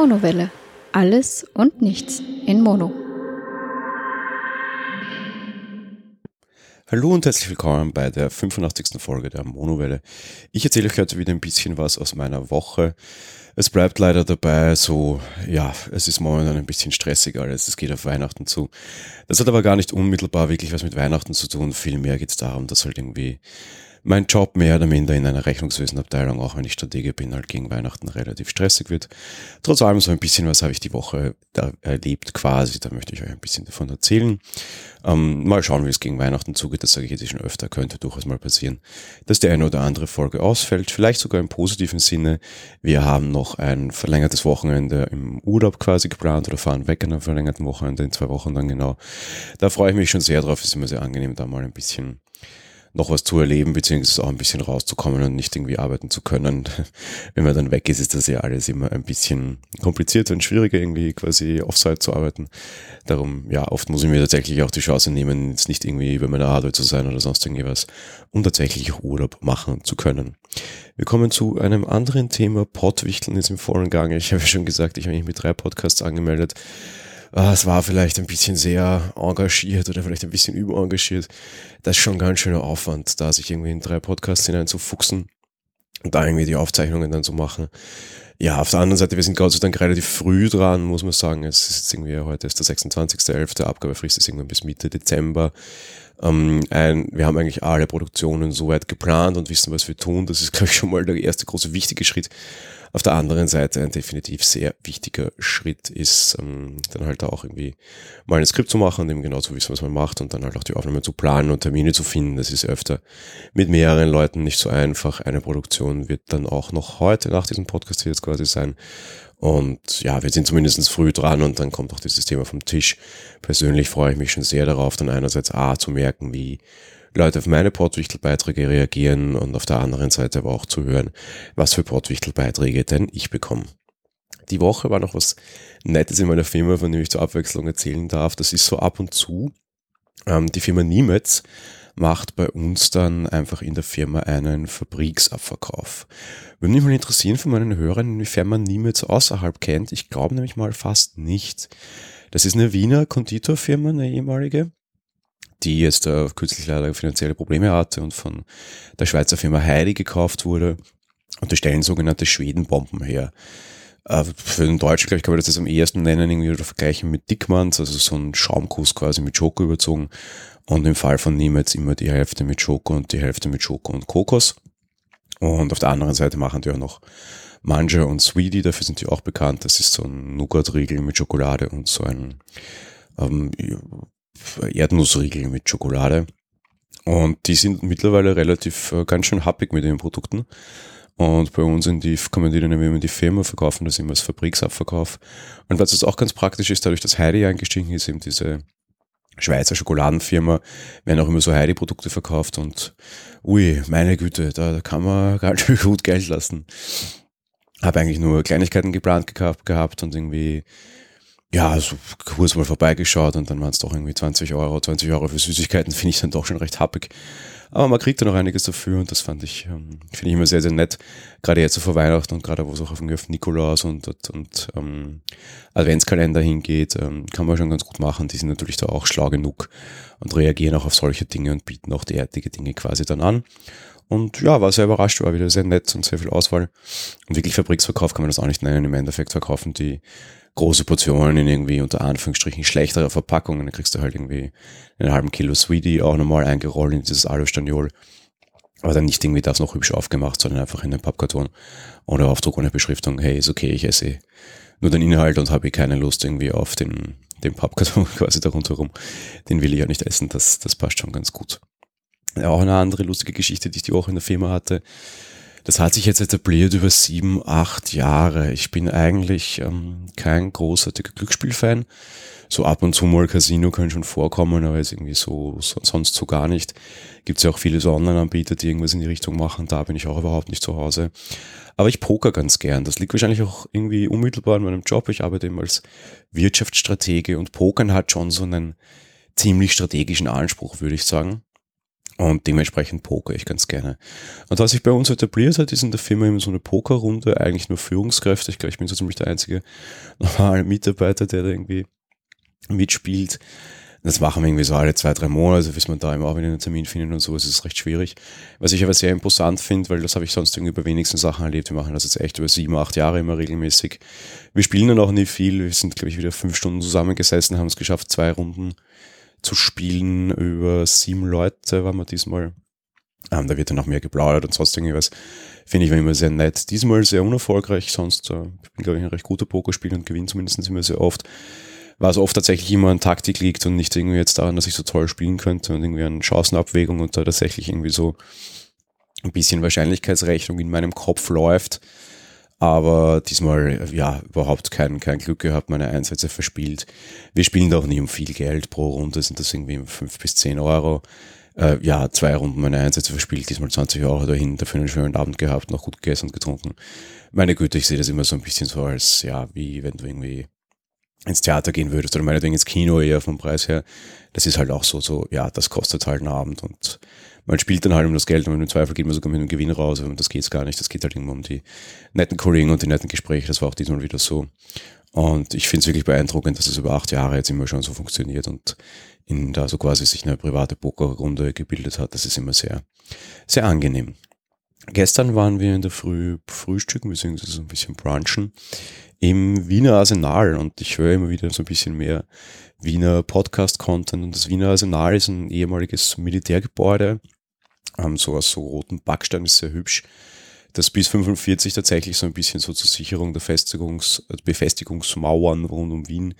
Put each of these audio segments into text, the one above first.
Monowelle. Alles und nichts in Mono. Hallo und herzlich willkommen bei der 85. Folge der Monowelle. Ich erzähle euch heute wieder ein bisschen was aus meiner Woche. Es bleibt leider dabei, so, ja, es ist momentan ein bisschen stressig alles, es geht auf Weihnachten zu. Das hat aber gar nicht unmittelbar wirklich was mit Weihnachten zu tun, vielmehr geht es darum, dass halt irgendwie mein Job mehr oder minder in einer Rechnungswesenabteilung, auch wenn ich Stratege bin, halt gegen Weihnachten relativ stressig wird. Trotz allem so ein bisschen was habe ich die Woche da erlebt quasi, da möchte ich euch ein bisschen davon erzählen. Ähm, mal schauen, wie es gegen Weihnachten zugeht, das sage ich jetzt schon öfter, könnte durchaus mal passieren, dass die eine oder andere Folge ausfällt, vielleicht sogar im positiven Sinne. Wir haben noch ein verlängertes Wochenende im Urlaub quasi geplant oder fahren weg an einem verlängerten Wochenende in zwei Wochen dann genau. Da freue ich mich schon sehr drauf, ist immer sehr angenehm, da mal ein bisschen noch was zu erleben, beziehungsweise auch ein bisschen rauszukommen und nicht irgendwie arbeiten zu können. Wenn man dann weg ist, ist das ja alles immer ein bisschen komplizierter und schwieriger, irgendwie quasi offside zu arbeiten. Darum, ja, oft muss ich mir tatsächlich auch die Chance nehmen, jetzt nicht irgendwie bei meiner Arbeit zu sein oder sonst irgendwas, um tatsächlich Urlaub machen zu können. Wir kommen zu einem anderen Thema. Pottwichteln ist im vollen Gange. Ich habe schon gesagt, ich habe mich mit drei Podcasts angemeldet ah, es war vielleicht ein bisschen sehr engagiert oder vielleicht ein bisschen überengagiert. Das ist schon ganz schöner Aufwand, da sich irgendwie in drei Podcasts hineinzufuchsen und da irgendwie die Aufzeichnungen dann zu machen. Ja, auf der anderen Seite, wir sind Gott sei Dank relativ früh dran, muss man sagen. Es ist jetzt irgendwie, heute ist der 26.11., Abgabefrist ist irgendwann bis Mitte Dezember. Ähm, ein, wir haben eigentlich alle Produktionen soweit geplant und wissen, was wir tun. Das ist, glaube ich, schon mal der erste große wichtige Schritt. Auf der anderen Seite ein definitiv sehr wichtiger Schritt ist, ähm, dann halt auch irgendwie mal ein Skript zu machen eben genau zu wissen, was man macht und dann halt auch die Aufnahme zu planen und Termine zu finden. Das ist öfter mit mehreren Leuten nicht so einfach. Eine Produktion wird dann auch noch heute nach diesem Podcast hier jetzt quasi sein. Und ja, wir sind zumindest früh dran und dann kommt auch dieses Thema vom Tisch. Persönlich freue ich mich schon sehr darauf, dann einerseits A zu merken, wie Leute auf meine Portwichtelbeiträge reagieren und auf der anderen Seite aber auch zu hören, was für Portwichtelbeiträge denn ich bekomme. Die Woche war noch was Nettes in meiner Firma, von dem ich zur Abwechslung erzählen darf. Das ist so ab und zu. Ähm, die Firma Niemetz macht bei uns dann einfach in der Firma einen Fabriksabverkauf. Würde mich mal interessieren von meinen Hörern, inwiefern man Niemetz außerhalb kennt. Ich glaube nämlich mal fast nicht. Das ist eine Wiener Konditorfirma, eine ehemalige die jetzt äh, kürzlich leider finanzielle Probleme hatte und von der Schweizer Firma Heidi gekauft wurde. Und die stellen sogenannte Schwedenbomben her. Äh, für den Deutschen, glaube ich, kann man das jetzt am ehesten nennen, irgendwie oder vergleichen mit Dickmanns, also so ein Schaumkuss quasi mit Schoko überzogen. Und im Fall von Niemets immer die Hälfte mit Schoko und die Hälfte mit Schoko und Kokos. Und auf der anderen Seite machen die auch noch Manja und Sweetie, dafür sind die auch bekannt. Das ist so ein Nougat-Riegel mit Schokolade und so ein ähm, Erdnussriegel mit Schokolade. Und die sind mittlerweile relativ äh, ganz schön happig mit den Produkten. Und bei uns in die, kommen die dann immer in die Firma, verkaufen das immer als Fabriksabverkauf. Und was jetzt auch ganz praktisch ist, dadurch, dass Heidi eingestiegen ist, eben diese Schweizer Schokoladenfirma, werden auch immer so Heidi-Produkte verkauft und ui, meine Güte, da kann man ganz schön gut Geld lassen. Habe eigentlich nur Kleinigkeiten geplant gehabt und irgendwie ja, so kurz mal vorbeigeschaut und dann waren es doch irgendwie 20 Euro, 20 Euro für Süßigkeiten, finde ich dann doch schon recht happig. Aber man kriegt da noch einiges dafür und das fand ich, ähm, finde ich immer sehr, sehr nett. Gerade jetzt so vor Weihnachten und gerade wo es auch auf, auf Nikolaus und, und, und ähm, Adventskalender hingeht, ähm, kann man schon ganz gut machen. Die sind natürlich da auch schlau genug und reagieren auch auf solche Dinge und bieten auch derartige Dinge quasi dann an. Und ja, war sehr überrascht, war wieder sehr nett und sehr viel Auswahl. Und wirklich Fabriksverkauf kann man das auch nicht nennen. Im Endeffekt verkaufen die große Portionen in irgendwie unter Anführungsstrichen schlechtere Verpackungen. Dann kriegst du halt irgendwie einen halben Kilo Sweetie auch nochmal eingerollt in dieses Alustaniol. Aber dann nicht irgendwie das noch hübsch aufgemacht, sondern einfach in den Pappkarton ohne Aufdruck, ohne Beschriftung. Hey, ist okay, ich esse nur den Inhalt und habe keine Lust irgendwie auf den, den Pappkarton quasi darunter rum. Den will ich ja nicht essen, das, das passt schon ganz gut. Auch eine andere lustige Geschichte, die ich die Woche in der Firma hatte. Das hat sich jetzt etabliert über sieben, acht Jahre. Ich bin eigentlich ähm, kein großartiger Glücksspielfan. So ab und zu mal Casino können schon vorkommen, aber jetzt irgendwie so, so sonst so gar nicht. Gibt es ja auch viele so Online-Anbieter, die irgendwas in die Richtung machen. Da bin ich auch überhaupt nicht zu Hause. Aber ich poker ganz gern. Das liegt wahrscheinlich auch irgendwie unmittelbar in meinem Job. Ich arbeite eben als Wirtschaftsstratege und Pokern hat schon so einen ziemlich strategischen Anspruch, würde ich sagen. Und dementsprechend poker ich ganz gerne. Und was sich bei uns etabliert hat, ist in der Firma immer so eine Pokerrunde, eigentlich nur Führungskräfte. Ich glaube, ich bin so ziemlich der einzige normale Mitarbeiter, der da irgendwie mitspielt. Das machen wir irgendwie so alle zwei, drei Monate, bis man da immer auch wieder einen Termin findet und so. Es recht schwierig. Was ich aber sehr imposant finde, weil das habe ich sonst irgendwie bei wenigsten Sachen erlebt. Wir machen das jetzt echt über sieben, acht Jahre immer regelmäßig. Wir spielen dann auch nie viel. Wir sind, glaube ich, wieder fünf Stunden zusammengesessen, haben es geschafft, zwei Runden zu spielen. Über sieben Leute waren wir diesmal. Ähm, da wird dann noch mehr geplaudert und sonst irgendwas. Finde ich immer sehr nett. Diesmal sehr unerfolgreich, sonst äh, ich bin, glaube ich, ein recht guter Pokerspieler und gewinne zumindest immer sehr oft was oft tatsächlich immer an Taktik liegt und nicht irgendwie jetzt daran, dass ich so toll spielen könnte und irgendwie an Chancenabwägung und da tatsächlich irgendwie so ein bisschen Wahrscheinlichkeitsrechnung in meinem Kopf läuft. Aber diesmal, ja, überhaupt kein, kein Glück gehabt, meine Einsätze verspielt. Wir spielen da auch nicht um viel Geld pro Runde, sind das irgendwie fünf bis zehn Euro. Äh, ja, zwei Runden meine Einsätze verspielt, diesmal 20 Euro dahin, dafür einen schönen Abend gehabt, noch gut gegessen und getrunken. Meine Güte, ich sehe das immer so ein bisschen so als, ja, wie wenn du irgendwie ins Theater gehen würdest oder meinetwegen ins Kino eher vom Preis her, das ist halt auch so, so, ja, das kostet halt einen Abend und man spielt dann halt um das Geld und im Zweifel geht man sogar mit einem Gewinn raus, und das geht's gar nicht, das geht halt irgendwo um die netten Kollegen und die netten Gespräche, das war auch diesmal wieder so. Und ich finde es wirklich beeindruckend, dass es über acht Jahre jetzt immer schon so funktioniert und in da so quasi sich eine private Pokerrunde gebildet hat. Das ist immer sehr, sehr angenehm. Gestern waren wir in der Früh frühstücken, beziehungsweise so ein bisschen brunchen im Wiener Arsenal und ich höre immer wieder so ein bisschen mehr Wiener Podcast-Content und das Wiener Arsenal ist ein ehemaliges Militärgebäude, ähm, so aus so roten Backstein, ist sehr hübsch, das bis 45 tatsächlich so ein bisschen so zur Sicherung der Festigungs Befestigungsmauern rund um Wien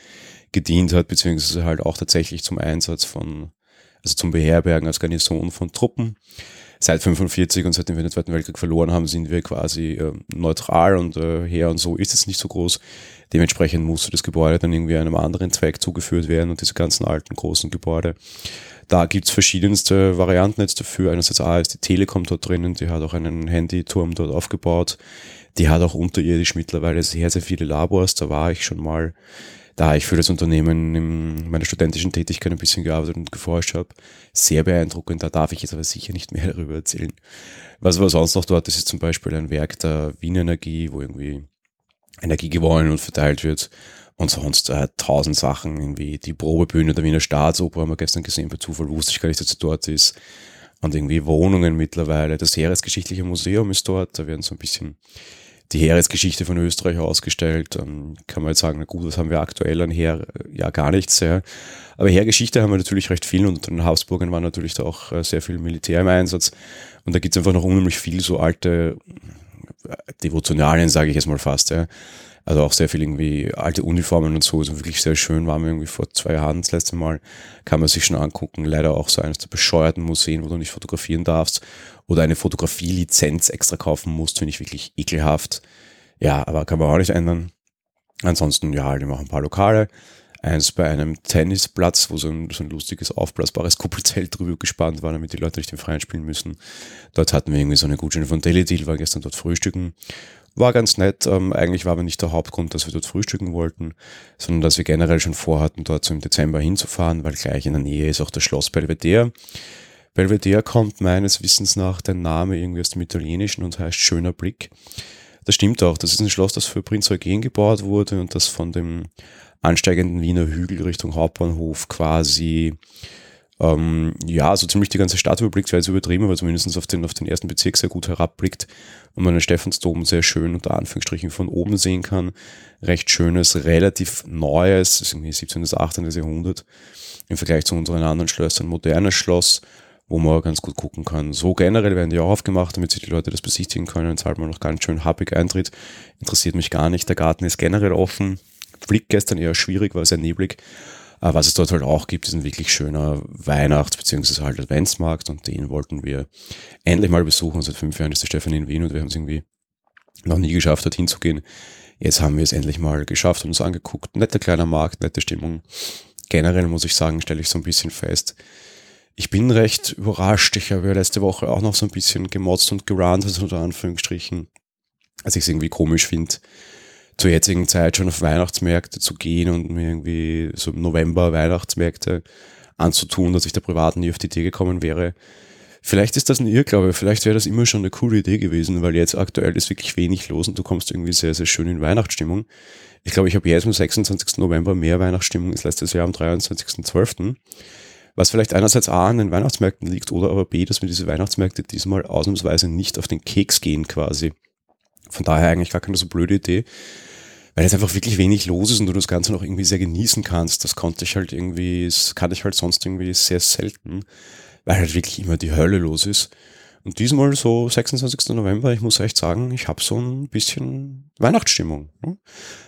gedient hat, beziehungsweise halt auch tatsächlich zum Einsatz von, also zum Beherbergen als Garnison von Truppen seit 45 und seitdem wir den Zweiten Weltkrieg verloren haben, sind wir quasi äh, neutral und äh, her und so ist es nicht so groß. Dementsprechend musste das Gebäude dann irgendwie einem anderen Zweck zugeführt werden und diese ganzen alten großen Gebäude. Da gibt's verschiedenste Varianten jetzt dafür. Einerseits A ist die Telekom dort drinnen, die hat auch einen Handyturm dort aufgebaut. Die hat auch unterirdisch mittlerweile sehr, sehr viele Labors. Da war ich schon mal da ich für das Unternehmen in meiner studentischen Tätigkeit ein bisschen gearbeitet und geforscht habe, sehr beeindruckend. Da darf ich jetzt aber sicher nicht mehr darüber erzählen. Was aber sonst noch dort ist, ist zum Beispiel ein Werk der Wien Energie, wo irgendwie Energie gewonnen und verteilt wird. Und sonst äh, tausend Sachen, irgendwie die Probebühne der Wiener Staatsoper haben wir gestern gesehen, bei Zufall wusste ich gar nicht, dass sie dort ist. Und irgendwie Wohnungen mittlerweile. Das Heeresgeschichtliche Museum ist dort, da werden so ein bisschen die Heeresgeschichte von Österreich ausgestellt. Dann kann man jetzt sagen, na gut, was haben wir aktuell an Heer? Ja, gar nichts. Ja. Aber Heergeschichte haben wir natürlich recht viel und unter den Habsburgern war natürlich da auch äh, sehr viel Militär im Einsatz. Und da gibt es einfach noch unheimlich viel so alte äh, Devotionalien, sage ich jetzt mal fast. Ja. Also auch sehr viel irgendwie alte Uniformen und so. Also wirklich sehr schön waren wir irgendwie vor zwei Jahren das letzte Mal. Kann man sich schon angucken. Leider auch so eines der bescheuerten Museen, wo du nicht fotografieren darfst. Oder eine Fotografielizenz extra kaufen musst, finde ich wirklich ekelhaft. Ja, aber kann man auch nicht ändern. Ansonsten, ja, halt immer ein paar Lokale. Eins bei einem Tennisplatz, wo so ein, so ein lustiges, aufblasbares Kuppelzelt drüber gespannt war, damit die Leute nicht im Freien spielen müssen. Dort hatten wir irgendwie so eine Gutscheine von Daily Deal, war gestern dort frühstücken. War ganz nett. Ähm, eigentlich war aber nicht der Hauptgrund, dass wir dort frühstücken wollten, sondern dass wir generell schon vorhatten, dort so im Dezember hinzufahren, weil gleich in der Nähe ist auch das Schloss Belvedere. Belvedere kommt meines Wissens nach der Name irgendwie aus dem Italienischen und heißt Schöner Blick. Das stimmt auch. Das ist ein Schloss, das für Prinz Eugen gebaut wurde und das von dem ansteigenden Wiener Hügel Richtung Hauptbahnhof quasi ähm, ja, so ziemlich die ganze Stadt überblickt, wäre jetzt übertrieben, aber zumindest auf den, auf den ersten Bezirk sehr gut herabblickt und man den Stephansdom sehr schön unter Anführungsstrichen von oben sehen kann. Recht schönes, relativ neues, das ist irgendwie 17. bis 18. Jahrhundert im Vergleich zu unseren anderen Schlössern, modernes Schloss, wo man ganz gut gucken kann. So generell werden die auch aufgemacht, damit sich die Leute das besichtigen können. Zahlt man noch ganz schön happig Eintritt. Interessiert mich gar nicht. Der Garten ist generell offen. Blick gestern eher schwierig, war sehr neblig. Aber was es dort halt auch gibt, ist ein wirklich schöner Weihnachts- bzw. halt Adventsmarkt und den wollten wir endlich mal besuchen. Seit fünf Jahren ist der Stefan in Wien und wir haben es irgendwie noch nie geschafft, dorthin zu gehen. Jetzt haben wir es endlich mal geschafft und uns angeguckt. Netter kleiner Markt, nette Stimmung. Generell muss ich sagen, stelle ich so ein bisschen fest. Ich bin recht überrascht. Ich habe ja letzte Woche auch noch so ein bisschen gemotzt und gerannt, also unter Anführungsstrichen. als ich es irgendwie komisch finde, zur jetzigen Zeit schon auf Weihnachtsmärkte zu gehen und mir irgendwie so im November Weihnachtsmärkte anzutun, dass ich der Privaten nie auf die Idee gekommen wäre. Vielleicht ist das ein Irrglaube, vielleicht wäre das immer schon eine coole Idee gewesen, weil jetzt aktuell ist wirklich wenig los und du kommst irgendwie sehr, sehr schön in Weihnachtsstimmung. Ich glaube, ich habe jetzt am 26. November mehr Weihnachtsstimmung als letztes Jahr am 23.12. Was vielleicht einerseits A an den Weihnachtsmärkten liegt oder aber B, dass mir diese Weihnachtsmärkte diesmal ausnahmsweise nicht auf den Keks gehen quasi. Von daher eigentlich gar keine so blöde Idee weil es einfach wirklich wenig los ist und du das Ganze noch irgendwie sehr genießen kannst. Das konnte ich halt irgendwie, das kann ich halt sonst irgendwie sehr selten, weil halt wirklich immer die Hölle los ist. Und diesmal so 26. November, ich muss echt sagen, ich habe so ein bisschen Weihnachtsstimmung. Ne?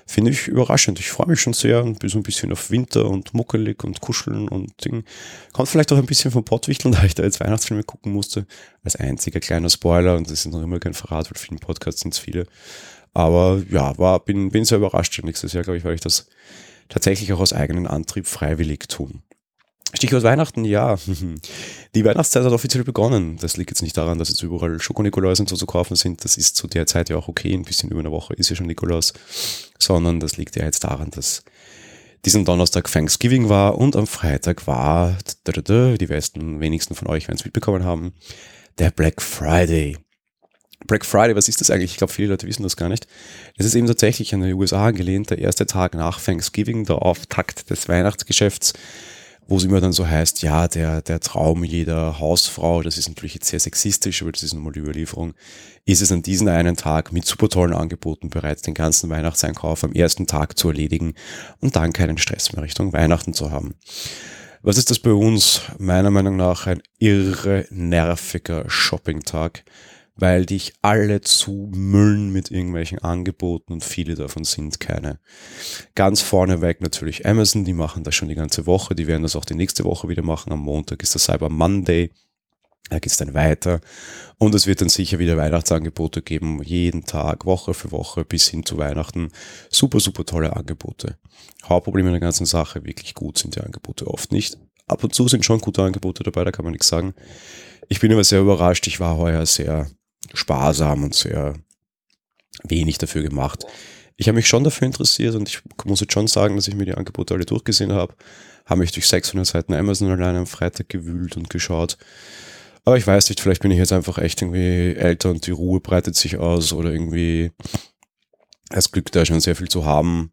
Finde ich überraschend. Ich freue mich schon sehr und bin so ein bisschen auf Winter und muckelig und kuscheln und Ding. Kommt vielleicht auch ein bisschen vom Pottwichteln, da ich da jetzt Weihnachtsfilme gucken musste. Als einziger kleiner Spoiler und das ist noch immer kein Verrat, weil vielen Podcasts sind es viele. Aber ja, war, bin, bin sehr überrascht. Nächstes Jahr, glaube ich, werde ich das tatsächlich auch aus eigenem Antrieb freiwillig tun. Stichwort Weihnachten, ja. Die Weihnachtszeit hat offiziell begonnen. Das liegt jetzt nicht daran, dass jetzt überall Schokonikolaus und so zu kaufen sind. Das ist zu der Zeit ja auch okay. Ein bisschen über eine Woche ist ja schon Nikolaus. Sondern das liegt ja jetzt daran, dass diesen Donnerstag Thanksgiving war und am Freitag war, die meisten, wenigsten von euch werden es mitbekommen haben, der Black Friday. Black Friday, was ist das eigentlich? Ich glaube, viele Leute wissen das gar nicht. Es ist eben tatsächlich an die USA angelehnt, der erste Tag nach Thanksgiving, der Auftakt des Weihnachtsgeschäfts, wo es immer dann so heißt, ja, der, der Traum jeder Hausfrau, das ist natürlich jetzt sehr sexistisch, aber das ist nun die Überlieferung, ist es an diesem einen Tag mit super tollen Angeboten bereits den ganzen Weihnachtseinkauf am ersten Tag zu erledigen und dann keinen Stress mehr Richtung Weihnachten zu haben. Was ist das bei uns? Meiner Meinung nach ein irre nerviger Shopping-Tag weil dich alle zumüllen mit irgendwelchen Angeboten und viele davon sind keine. Ganz vorneweg natürlich Amazon, die machen das schon die ganze Woche, die werden das auch die nächste Woche wieder machen. Am Montag ist der Cyber Monday. Da geht es dann weiter. Und es wird dann sicher wieder Weihnachtsangebote geben, jeden Tag, Woche für Woche bis hin zu Weihnachten. Super, super tolle Angebote. Hauptproblem in der ganzen Sache, wirklich gut sind die Angebote oft nicht. Ab und zu sind schon gute Angebote dabei, da kann man nichts sagen. Ich bin aber sehr überrascht. Ich war heuer sehr sparsam und sehr wenig dafür gemacht. Ich habe mich schon dafür interessiert und ich muss jetzt schon sagen, dass ich mir die Angebote alle durchgesehen habe. Habe mich durch 600 Seiten Amazon alleine am Freitag gewühlt und geschaut. Aber ich weiß nicht, vielleicht bin ich jetzt einfach echt irgendwie älter und die Ruhe breitet sich aus oder irgendwie das Glück da schon sehr viel zu haben.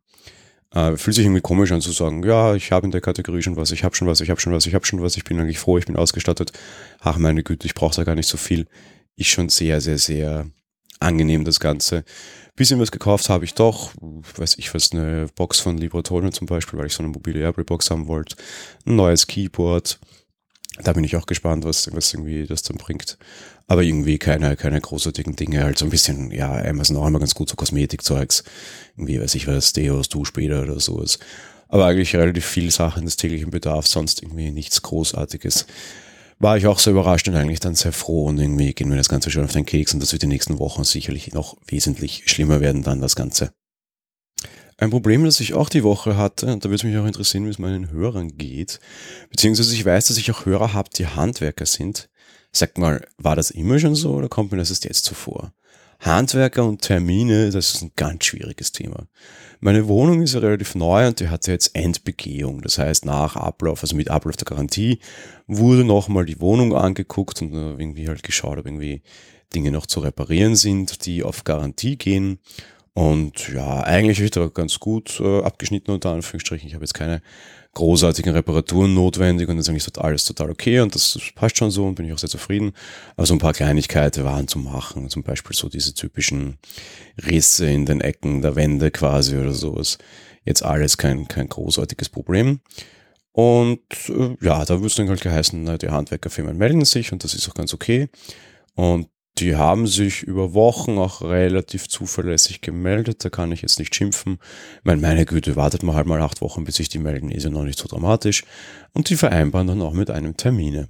Äh, fühlt sich irgendwie komisch an zu sagen, ja, ich habe in der Kategorie schon was, ich habe schon was, ich habe schon was, ich habe schon was, ich bin eigentlich froh, ich bin ausgestattet. Ach meine Güte, ich brauche da gar nicht so viel ist schon sehr, sehr, sehr angenehm, das Ganze. Bisschen was gekauft habe ich doch, weiß ich was, eine Box von Libratono zum Beispiel, weil ich so eine mobile Airplay-Box haben wollte. Ein neues Keyboard. Da bin ich auch gespannt, was, was irgendwie das dann bringt. Aber irgendwie keine, keine großartigen Dinge. Halt so ein bisschen, ja, Amazon auch immer ganz gut so Kosmetikzeugs. Irgendwie, weiß ich was, Deos, Duschbäder oder sowas. Aber eigentlich relativ viel Sachen des täglichen Bedarfs, sonst irgendwie nichts Großartiges war ich auch so überrascht und eigentlich dann sehr froh und irgendwie gehen wir das Ganze schon auf den Keks und das wird die nächsten Wochen sicherlich noch wesentlich schlimmer werden dann das Ganze. Ein Problem, das ich auch die Woche hatte, und da würde es mich auch interessieren, wie es meinen Hörern geht, beziehungsweise ich weiß, dass ich auch Hörer habe, die Handwerker sind. Sag mal, war das immer schon so oder kommt mir das jetzt so vor? Handwerker und Termine, das ist ein ganz schwieriges Thema. Meine Wohnung ist ja relativ neu und die hatte jetzt Endbegehung. Das heißt, nach Ablauf, also mit Ablauf der Garantie, wurde nochmal die Wohnung angeguckt und irgendwie halt geschaut, ob irgendwie Dinge noch zu reparieren sind, die auf Garantie gehen. Und ja, eigentlich habe ich da ganz gut äh, abgeschnitten unter Anführungsstrichen. Ich habe jetzt keine großartigen Reparaturen notwendig und ist eigentlich alles total okay und das passt schon so und bin ich auch sehr zufrieden. Aber so ein paar Kleinigkeiten waren zu machen, zum Beispiel so diese typischen Risse in den Ecken der Wände quasi oder sowas. Jetzt alles kein, kein großartiges Problem. Und äh, ja, da wird es dann halt geheißen, die Handwerkerfirmen melden sich und das ist auch ganz okay. Und die haben sich über Wochen auch relativ zuverlässig gemeldet. Da kann ich jetzt nicht schimpfen. Ich meine, meine Güte, wartet mal halt mal acht Wochen, bis sich die melden, ist ja noch nicht so dramatisch. Und die vereinbaren dann auch mit einem Termine.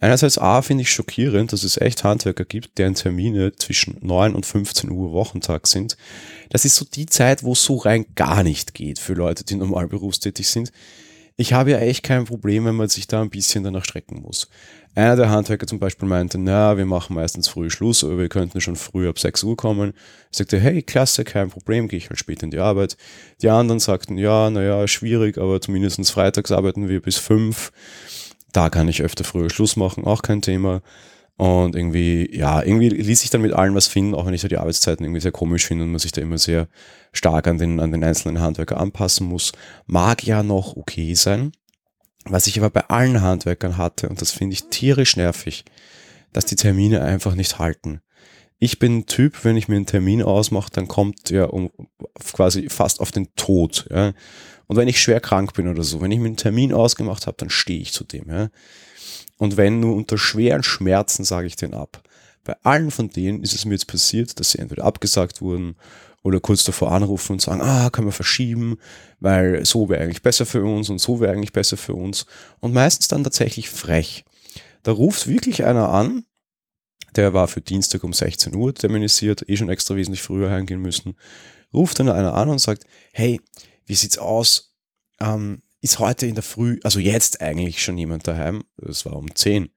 Einerseits A finde ich schockierend, dass es echt Handwerker gibt, deren Termine zwischen 9 und 15 Uhr Wochentag sind. Das ist so die Zeit, wo es so rein gar nicht geht für Leute, die normal berufstätig sind. Ich habe ja echt kein Problem, wenn man sich da ein bisschen danach strecken muss. Einer der Handwerker zum Beispiel meinte, na, wir machen meistens früh Schluss, aber wir könnten schon früh ab 6 Uhr kommen. Ich sagte, hey, klasse, kein Problem, gehe ich halt später in die Arbeit. Die anderen sagten, ja, naja, schwierig, aber zumindest freitags arbeiten wir bis 5. Da kann ich öfter früher Schluss machen, auch kein Thema. Und irgendwie, ja, irgendwie ließ sich dann mit allem was finden, auch wenn ich so die Arbeitszeiten irgendwie sehr komisch finde und man sich da immer sehr stark an den, an den einzelnen Handwerker anpassen muss. Mag ja noch okay sein. Was ich aber bei allen Handwerkern hatte, und das finde ich tierisch nervig, dass die Termine einfach nicht halten. Ich bin ein Typ, wenn ich mir einen Termin ausmache, dann kommt ja um, quasi fast auf den Tod. Ja. Und wenn ich schwer krank bin oder so, wenn ich mir einen Termin ausgemacht habe, dann stehe ich zu dem. Ja. Und wenn nur unter schweren Schmerzen, sage ich den ab. Bei allen von denen ist es mir jetzt passiert, dass sie entweder abgesagt wurden oder kurz davor anrufen und sagen, ah, können wir verschieben, weil so wäre eigentlich besser für uns und so wäre eigentlich besser für uns. Und meistens dann tatsächlich frech. Da ruft wirklich einer an, der war für Dienstag um 16 Uhr terminisiert, eh schon extra wesentlich früher heimgehen müssen, ruft dann einer an und sagt, hey, wie sieht's aus? Ähm, ist heute in der Früh, also jetzt eigentlich schon jemand daheim, es war um 10,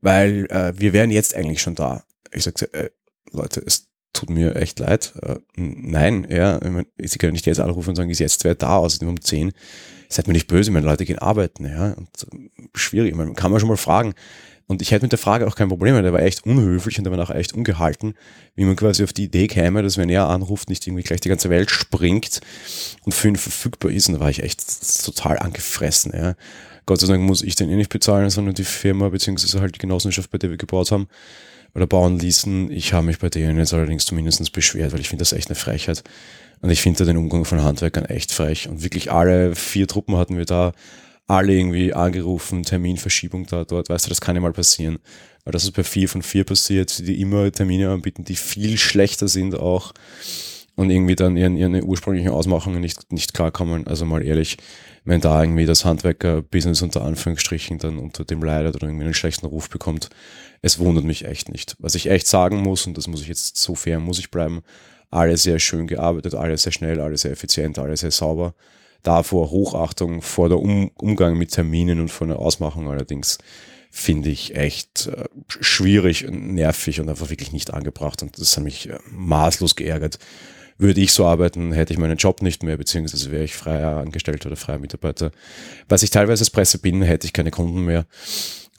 weil äh, wir wären jetzt eigentlich schon da. Ich sagte, äh, Leute, es tut mir echt leid. Äh, nein, ja, ich mein, Sie können nicht jetzt anrufen und sagen, ist jetzt wer da, außerdem um 10. Seid mir nicht böse, meine Leute gehen arbeiten, ja, und äh, schwierig, man kann man schon mal fragen, und ich hätte mit der Frage auch kein Problem, weil der war echt unhöflich und der war auch echt ungehalten, wie man quasi auf die Idee käme, dass wenn er anruft, nicht irgendwie gleich die ganze Welt springt und für ihn verfügbar ist. Und da war ich echt total angefressen. Ja. Gott sei Dank muss ich den eh nicht bezahlen, sondern die Firma beziehungsweise halt die Genossenschaft, bei der wir gebaut haben oder bauen ließen. Ich habe mich bei denen jetzt allerdings zumindest beschwert, weil ich finde das echt eine Frechheit. Und ich finde den Umgang von Handwerkern echt frech. Und wirklich alle vier Truppen hatten wir da alle irgendwie angerufen, Terminverschiebung da, dort, weißt du, das kann ja mal passieren. Weil das ist bei vier von vier passiert, die immer Termine anbieten, die viel schlechter sind auch und irgendwie dann ihren, ihren ursprünglichen Ausmachungen nicht, nicht klarkommen. Also mal ehrlich, wenn da irgendwie das Handwerker-Business unter Anführungsstrichen dann unter dem leidet oder irgendwie einen schlechten Ruf bekommt, es wundert mich echt nicht. Was ich echt sagen muss, und das muss ich jetzt so fair, muss ich bleiben, alle sehr schön gearbeitet, alle sehr schnell, alle sehr effizient, alle sehr sauber davor Hochachtung vor der um Umgang mit Terminen und vor der Ausmachung allerdings finde ich echt äh, schwierig und nervig und einfach wirklich nicht angebracht und das hat mich äh, maßlos geärgert. Würde ich so arbeiten, hätte ich meinen Job nicht mehr, beziehungsweise wäre ich freier Angestellter oder freier Mitarbeiter. Was ich teilweise als Presse bin, hätte ich keine Kunden mehr.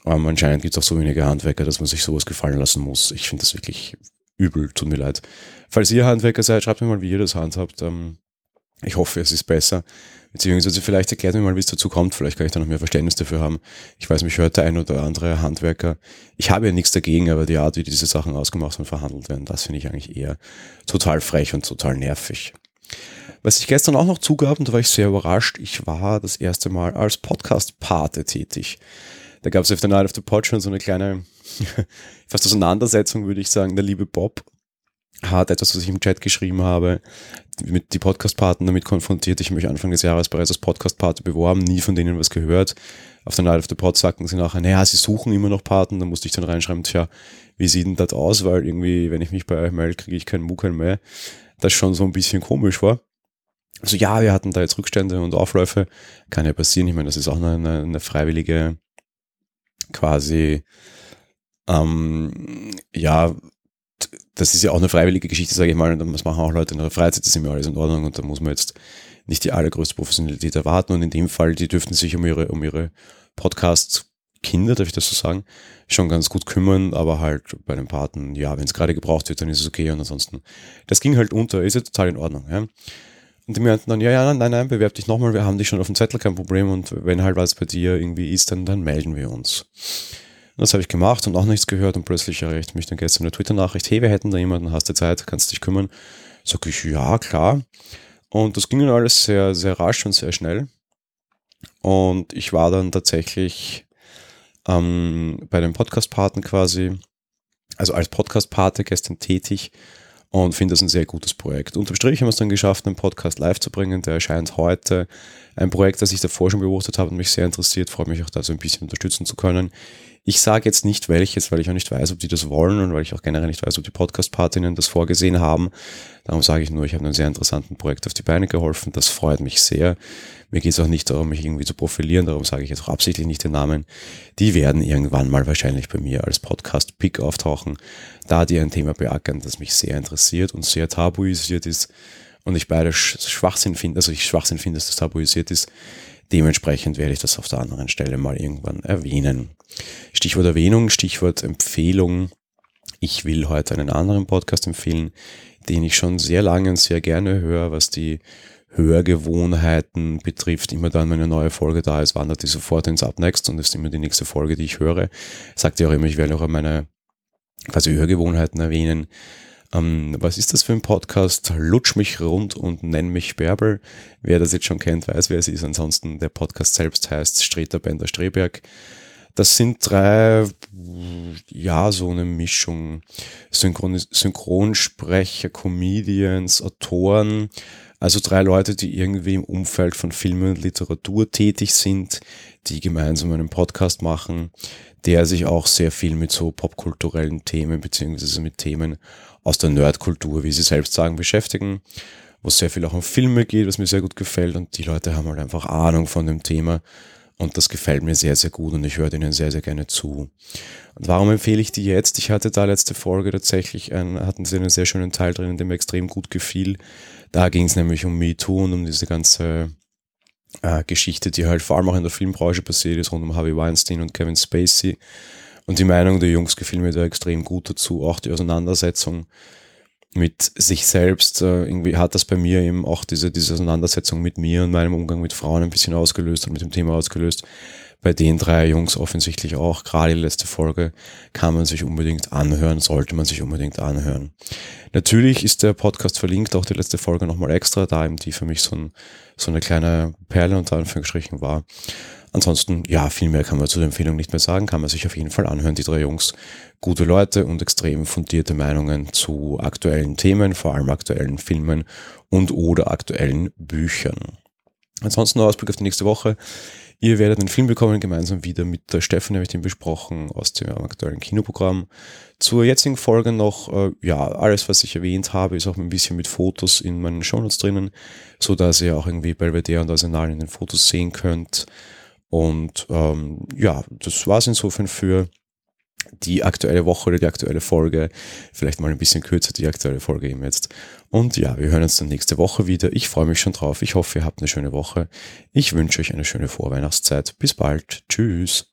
Aber anscheinend gibt es auch so wenige Handwerker, dass man sich sowas gefallen lassen muss. Ich finde das wirklich übel, tut mir leid. Falls ihr Handwerker seid, schreibt mir mal, wie ihr das handhabt. Ähm, ich hoffe, es ist besser. Beziehungsweise vielleicht erklärt mir mal, wie es dazu kommt. Vielleicht kann ich da noch mehr Verständnis dafür haben. Ich weiß, mich hört der ein oder andere Handwerker. Ich habe ja nichts dagegen, aber die Art, wie diese Sachen ausgemacht und verhandelt werden, das finde ich eigentlich eher total frech und total nervig. Was ich gestern auch noch zugab, und da war ich sehr überrascht, ich war das erste Mal als Podcast-Pate tätig. Da gab es auf der Night of the Pod schon so eine kleine, fast Auseinandersetzung, würde ich sagen. Der liebe Bob hat etwas, was ich im Chat geschrieben habe, mit die Podcast-Paten damit konfrontiert. Ich habe mich Anfang des Jahres bereits als Podcast-Pate beworben, nie von denen was gehört. Auf der Night of the Pod sagten sie nachher, naja, sie suchen immer noch Paten. Da musste ich dann reinschreiben, tja, wie sieht denn das aus? Weil irgendwie, wenn ich mich bei euch melde, kriege ich keinen Muckeln mehr. Das schon so ein bisschen komisch war. Also ja, wir hatten da jetzt Rückstände und Aufläufe. Kann ja passieren. Ich meine, das ist auch eine, eine freiwillige quasi ähm, ja, das ist ja auch eine freiwillige Geschichte, sage ich mal, und das machen auch Leute in der Freizeit, das ist immer alles in Ordnung und da muss man jetzt nicht die allergrößte Professionalität erwarten und in dem Fall, die dürften sich um ihre, um ihre Podcast-Kinder, darf ich das so sagen, schon ganz gut kümmern, aber halt bei den Paten, ja, wenn es gerade gebraucht wird, dann ist es okay und ansonsten, das ging halt unter, ist ja total in Ordnung, ja. Und die meinten dann, ja, ja, nein, nein, bewerb dich nochmal, wir haben dich schon auf dem Zettel, kein Problem und wenn halt was bei dir irgendwie ist, dann, dann melden wir uns. Das habe ich gemacht und auch nichts gehört und plötzlich erreicht mich dann gestern eine Twitter-Nachricht, hey, wir hätten da jemanden, hast du Zeit, kannst dich kümmern? Sag ich, ja, klar. Und das ging dann alles sehr, sehr rasch und sehr schnell. Und ich war dann tatsächlich ähm, bei den Podcast-Paten quasi, also als Podcast-Pate gestern tätig und finde das ein sehr gutes Projekt. Unterm Strich haben wir es dann geschafft, einen Podcast live zu bringen. Der erscheint heute. Ein Projekt, das ich davor schon beobachtet habe und mich sehr interessiert. Freue mich auch da so ein bisschen unterstützen zu können. Ich sage jetzt nicht welches, weil ich auch nicht weiß, ob die das wollen und weil ich auch generell nicht weiß, ob die Podcast-Partinnen das vorgesehen haben. Darum sage ich nur, ich habe einen sehr interessanten Projekt auf die Beine geholfen. Das freut mich sehr. Mir geht es auch nicht darum, mich irgendwie zu profilieren. Darum sage ich jetzt auch absichtlich nicht den Namen. Die werden irgendwann mal wahrscheinlich bei mir als Podcast-Pick auftauchen, da die ein Thema beackern, das mich sehr interessiert und sehr tabuisiert ist und ich beide Schwachsinn finde, also ich Schwachsinn finde, dass das tabuisiert ist, Dementsprechend werde ich das auf der anderen Stelle mal irgendwann erwähnen. Stichwort Erwähnung, Stichwort Empfehlung. Ich will heute einen anderen Podcast empfehlen, den ich schon sehr lange und sehr gerne höre, was die Hörgewohnheiten betrifft. Immer dann, wenn eine neue Folge da ist, wandert die sofort ins Upnext und ist immer die nächste Folge, die ich höre. Sagt ja auch immer, ich werde auch meine quasi Hörgewohnheiten erwähnen. Ähm, was ist das für ein Podcast? Lutsch mich rund und nenn mich Bärbel. Wer das jetzt schon kennt, weiß, wer es ist. Ansonsten der Podcast selbst heißt Streter Bender Streberg. Das sind drei, ja, so eine Mischung. Synchron Synchronsprecher, Comedians, Autoren. Also drei Leute, die irgendwie im Umfeld von Film und Literatur tätig sind, die gemeinsam einen Podcast machen, der sich auch sehr viel mit so popkulturellen Themen beziehungsweise mit Themen aus der Nerdkultur, wie sie selbst sagen, beschäftigen, wo es sehr viel auch um Filme geht, was mir sehr gut gefällt und die Leute haben halt einfach Ahnung von dem Thema und das gefällt mir sehr, sehr gut und ich höre denen sehr, sehr gerne zu. Und warum empfehle ich die jetzt? Ich hatte da letzte Folge tatsächlich, einen, hatten sie einen sehr schönen Teil drin, der mir extrem gut gefiel. Da ging es nämlich um MeToo und um diese ganze äh, Geschichte, die halt vor allem auch in der Filmbranche passiert ist, rund um Harvey Weinstein und Kevin Spacey. Und die Meinung der Jungs gefiel mir da extrem gut dazu. Auch die Auseinandersetzung mit sich selbst. Äh, irgendwie hat das bei mir eben auch diese, diese Auseinandersetzung mit mir und meinem Umgang mit Frauen ein bisschen ausgelöst und mit dem Thema ausgelöst. Bei den drei Jungs offensichtlich auch. Gerade die letzte Folge kann man sich unbedingt anhören, sollte man sich unbedingt anhören. Natürlich ist der Podcast verlinkt, auch die letzte Folge nochmal extra, da eben die für mich so, ein, so eine kleine Perle unter Anführungsstrichen war. Ansonsten, ja, viel mehr kann man zu der Empfehlung nicht mehr sagen, kann man sich auf jeden Fall anhören. Die drei Jungs, gute Leute und extrem fundierte Meinungen zu aktuellen Themen, vor allem aktuellen Filmen und oder aktuellen Büchern. Ansonsten noch Ausblick auf die nächste Woche. Ihr werdet einen Film bekommen, gemeinsam wieder mit der Stefan, habe ich den besprochen, aus dem aktuellen Kinoprogramm. Zur jetzigen Folge noch, äh, ja, alles, was ich erwähnt habe, ist auch ein bisschen mit Fotos in meinen Shownotes drinnen, so dass ihr auch irgendwie Belvedere und Arsenal in den Fotos sehen könnt. Und ähm, ja, das war es insofern für die aktuelle Woche oder die aktuelle Folge. Vielleicht mal ein bisschen kürzer die aktuelle Folge eben jetzt. Und ja, wir hören uns dann nächste Woche wieder. Ich freue mich schon drauf. Ich hoffe, ihr habt eine schöne Woche. Ich wünsche euch eine schöne Vorweihnachtszeit. Bis bald. Tschüss.